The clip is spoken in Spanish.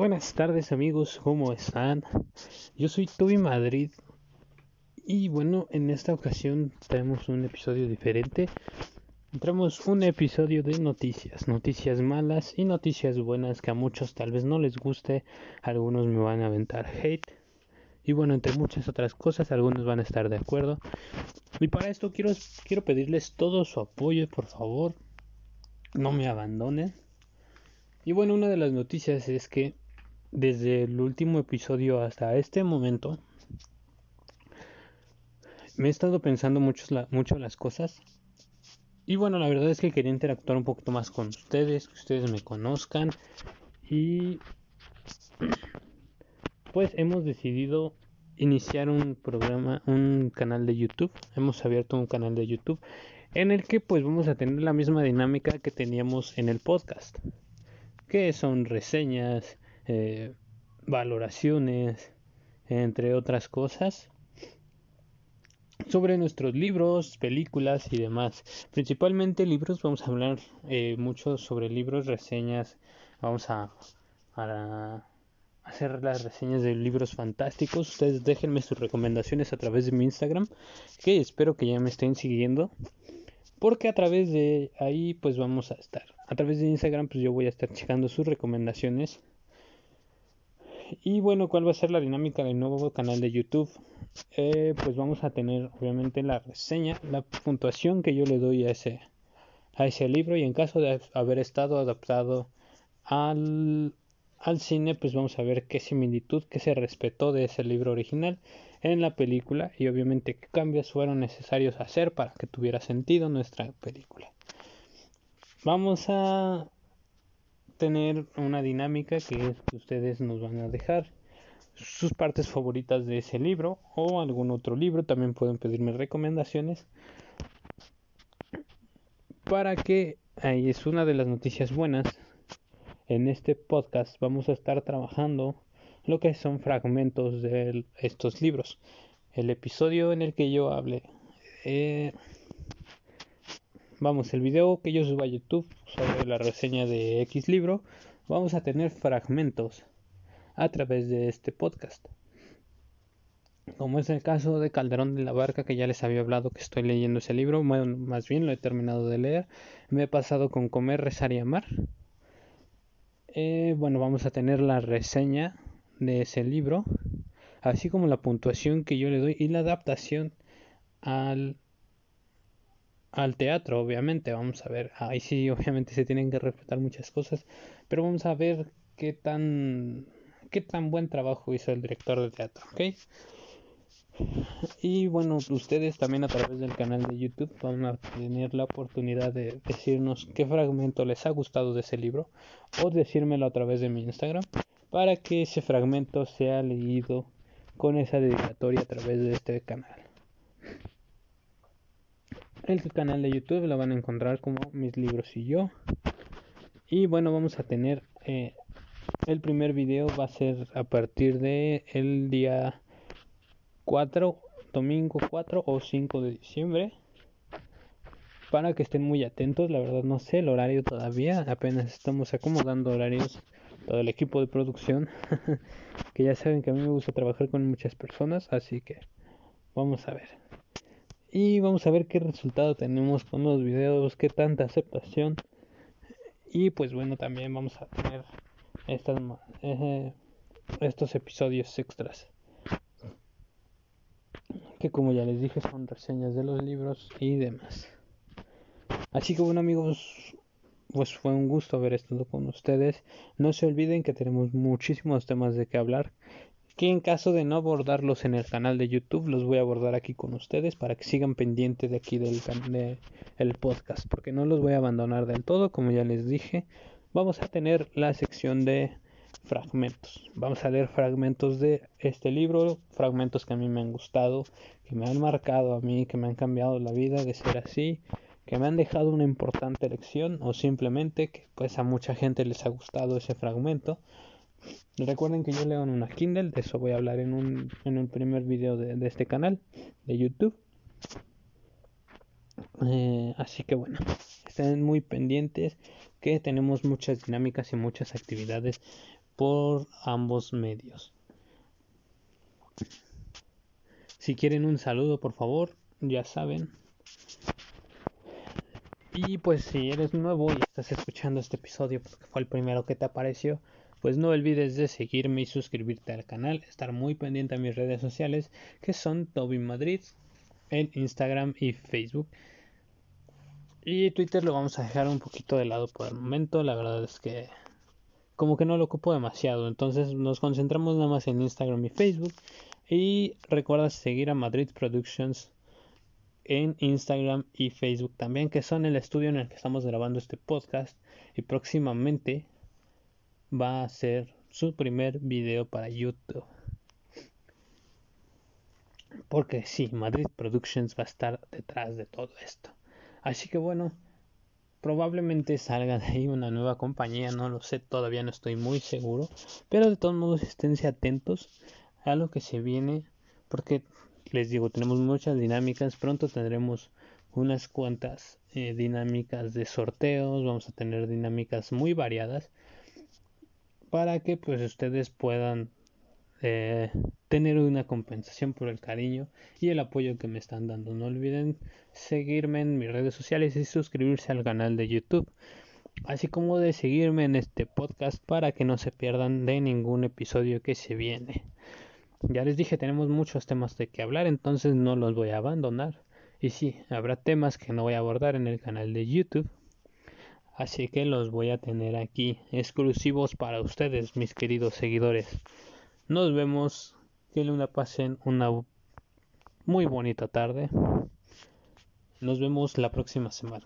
buenas tardes amigos, ¿cómo están? Yo soy Toby Madrid y bueno, en esta ocasión tenemos un episodio diferente. Entramos un episodio de noticias, noticias malas y noticias buenas que a muchos tal vez no les guste, algunos me van a aventar hate y bueno, entre muchas otras cosas, algunos van a estar de acuerdo. Y para esto quiero, quiero pedirles todo su apoyo, por favor, no me abandonen. Y bueno, una de las noticias es que desde el último episodio hasta este momento me he estado pensando mucho, mucho las cosas. Y bueno, la verdad es que quería interactuar un poquito más con ustedes, que ustedes me conozcan. Y pues hemos decidido iniciar un programa, un canal de YouTube. Hemos abierto un canal de YouTube en el que pues vamos a tener la misma dinámica que teníamos en el podcast que son reseñas, eh, valoraciones, entre otras cosas, sobre nuestros libros, películas y demás. Principalmente libros, vamos a hablar eh, mucho sobre libros, reseñas, vamos a, a, hacer las reseñas de libros fantásticos. Ustedes déjenme sus recomendaciones a través de mi Instagram, que espero que ya me estén siguiendo porque a través de ahí pues vamos a estar. A través de Instagram pues yo voy a estar checando sus recomendaciones. Y bueno, ¿cuál va a ser la dinámica del nuevo canal de YouTube? Eh, pues vamos a tener obviamente la reseña, la puntuación que yo le doy a ese, a ese libro y en caso de haber estado adaptado al, al cine, pues vamos a ver qué similitud, qué se respetó de ese libro original en la película y obviamente qué cambios fueron necesarios hacer para que tuviera sentido nuestra película. Vamos a tener una dinámica que es que ustedes nos van a dejar sus partes favoritas de ese libro o algún otro libro, también pueden pedirme recomendaciones para que ahí es una de las noticias buenas en este podcast vamos a estar trabajando lo que son fragmentos de estos libros. El episodio en el que yo hable, eh, vamos, el video que yo subo a YouTube sobre la reseña de X libro, vamos a tener fragmentos a través de este podcast. Como es el caso de Calderón de la Barca, que ya les había hablado que estoy leyendo ese libro, más bien lo he terminado de leer. Me he pasado con Comer, Rezar y Amar. Eh, bueno, vamos a tener la reseña de ese libro, así como la puntuación que yo le doy y la adaptación al al teatro, obviamente, vamos a ver, ahí sí obviamente se tienen que respetar muchas cosas, pero vamos a ver qué tan qué tan buen trabajo hizo el director de teatro. Y bueno, ustedes también a través del canal de YouTube van a tener la oportunidad de decirnos qué fragmento les ha gustado de ese libro o decírmelo a través de mi Instagram para que ese fragmento sea leído con esa dedicatoria a través de este canal. El canal de YouTube lo van a encontrar como mis libros y yo. Y bueno, vamos a tener eh, el primer video va a ser a partir de el día 4, domingo 4 o 5 de diciembre. Para que estén muy atentos, la verdad no sé el horario todavía, apenas estamos acomodando horarios, todo el equipo de producción, que ya saben que a mí me gusta trabajar con muchas personas, así que vamos a ver. Y vamos a ver qué resultado tenemos con los videos, qué tanta aceptación. Y pues bueno, también vamos a tener estas, eh, estos episodios extras que como ya les dije son reseñas de los libros y demás. Así que bueno amigos, pues fue un gusto haber estado con ustedes. No se olviden que tenemos muchísimos temas de que hablar. Que en caso de no abordarlos en el canal de YouTube, los voy a abordar aquí con ustedes para que sigan pendientes de aquí del de, el podcast. Porque no los voy a abandonar del todo, como ya les dije. Vamos a tener la sección de fragmentos. Vamos a leer fragmentos de este libro, fragmentos que a mí me han gustado, que me han marcado a mí, que me han cambiado la vida de ser así, que me han dejado una importante lección o simplemente que pues a mucha gente les ha gustado ese fragmento. Recuerden que yo leo en una Kindle, de eso voy a hablar en un, en el primer video de, este canal de YouTube. Eh, así que bueno, estén muy pendientes que tenemos muchas dinámicas y muchas actividades por ambos medios. Si quieren un saludo, por favor, ya saben. Y pues si eres nuevo y estás escuchando este episodio porque fue el primero que te apareció, pues no olvides de seguirme y suscribirte al canal, estar muy pendiente a mis redes sociales que son Toby Madrid en Instagram y Facebook. Y Twitter lo vamos a dejar un poquito de lado por el momento, la verdad es que como que no lo ocupo demasiado, entonces nos concentramos nada más en Instagram y Facebook. Y recuerda seguir a Madrid Productions en Instagram y Facebook también, que son el estudio en el que estamos grabando este podcast. Y próximamente va a ser su primer video para YouTube. Porque sí, Madrid Productions va a estar detrás de todo esto. Así que bueno, probablemente salga de ahí una nueva compañía, no lo sé, todavía no estoy muy seguro. Pero de todos modos esténse atentos a lo que se viene. Porque les digo, tenemos muchas dinámicas. Pronto tendremos unas cuantas eh, dinámicas de sorteos. Vamos a tener dinámicas muy variadas para que pues ustedes puedan eh, tener una compensación por el cariño y el apoyo que me están dando. No olviden seguirme en mis redes sociales y suscribirse al canal de YouTube, así como de seguirme en este podcast para que no se pierdan de ningún episodio que se viene. Ya les dije, tenemos muchos temas de que hablar, entonces no los voy a abandonar. Y sí, habrá temas que no voy a abordar en el canal de YouTube, así que los voy a tener aquí exclusivos para ustedes, mis queridos seguidores. Nos vemos, que una pasen una muy bonita tarde. Nos vemos la próxima semana.